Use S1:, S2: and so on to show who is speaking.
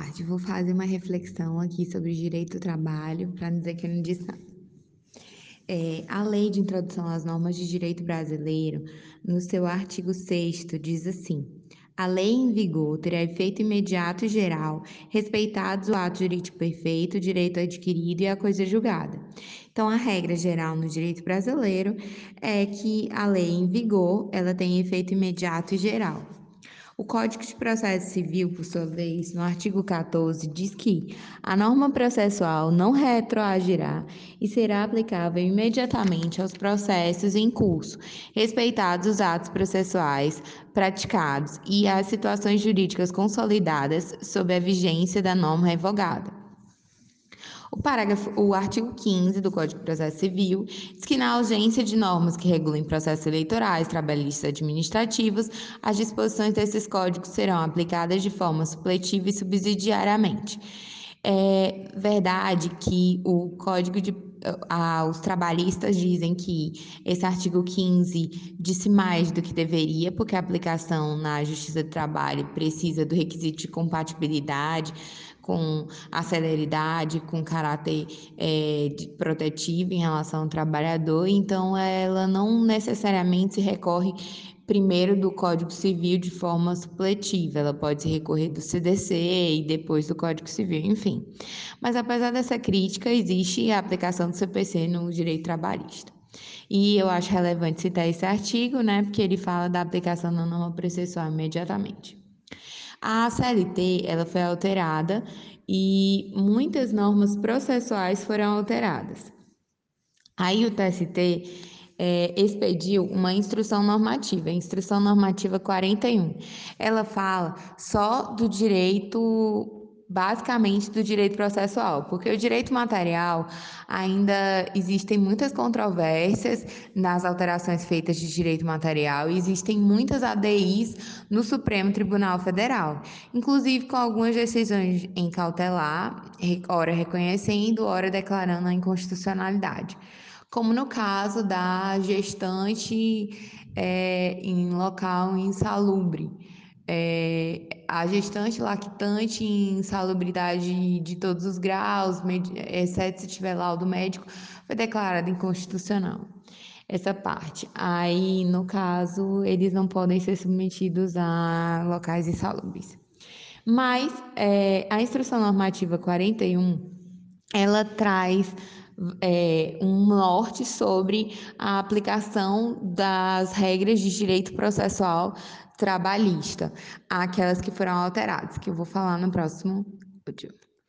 S1: parte, vou fazer uma reflexão aqui sobre direito do trabalho, para dizer que eu não disse nada. É, a Lei de Introdução às Normas de Direito Brasileiro, no seu artigo 6 diz assim: a lei em vigor terá efeito imediato e geral, respeitados o ato jurídico perfeito, o direito adquirido e a coisa julgada. Então, a regra geral no direito brasileiro é que a lei em vigor ela tem efeito imediato e geral. O Código de Processo Civil, por sua vez, no artigo 14, diz que a norma processual não retroagirá e será aplicável imediatamente aos processos em curso, respeitados os atos processuais praticados e as situações jurídicas consolidadas sob a vigência da norma revogada. O parágrafo, o artigo 15 do Código de Processo Civil diz que na ausência de normas que regulem processos eleitorais, trabalhistas e administrativos, as disposições desses códigos serão aplicadas de forma supletiva e subsidiariamente. É verdade que o Código de os trabalhistas dizem que esse artigo 15 disse mais do que deveria, porque a aplicação na Justiça do Trabalho precisa do requisito de compatibilidade com a celeridade, com caráter é, protetivo em relação ao trabalhador, então ela não necessariamente se recorre primeiro do Código Civil de forma supletiva, ela pode recorrer do CDC e depois do Código Civil, enfim. Mas apesar dessa crítica, existe a aplicação do CPC no direito trabalhista. E eu acho relevante citar esse artigo, né, porque ele fala da aplicação da norma processual imediatamente. A CLT ela foi alterada e muitas normas processuais foram alteradas. Aí o TST é, expediu uma instrução normativa, a Instrução Normativa 41. Ela fala só do direito basicamente do direito processual, porque o direito material ainda existem muitas controvérsias nas alterações feitas de direito material e existem muitas ADIs no Supremo Tribunal Federal, inclusive com algumas decisões em cautelar, ora reconhecendo, ora declarando a inconstitucionalidade como no caso da gestante é, em local insalubre é, a gestante lactante em insalubridade de todos os graus, exceto se tiver laudo médico, foi declarada inconstitucional. Essa parte. Aí, no caso, eles não podem ser submetidos a locais insalubres. Mas é, a Instrução Normativa 41, ela traz é, um norte sobre a aplicação das regras de direito processual trabalhista, aquelas que foram alteradas, que eu vou falar no próximo vídeo.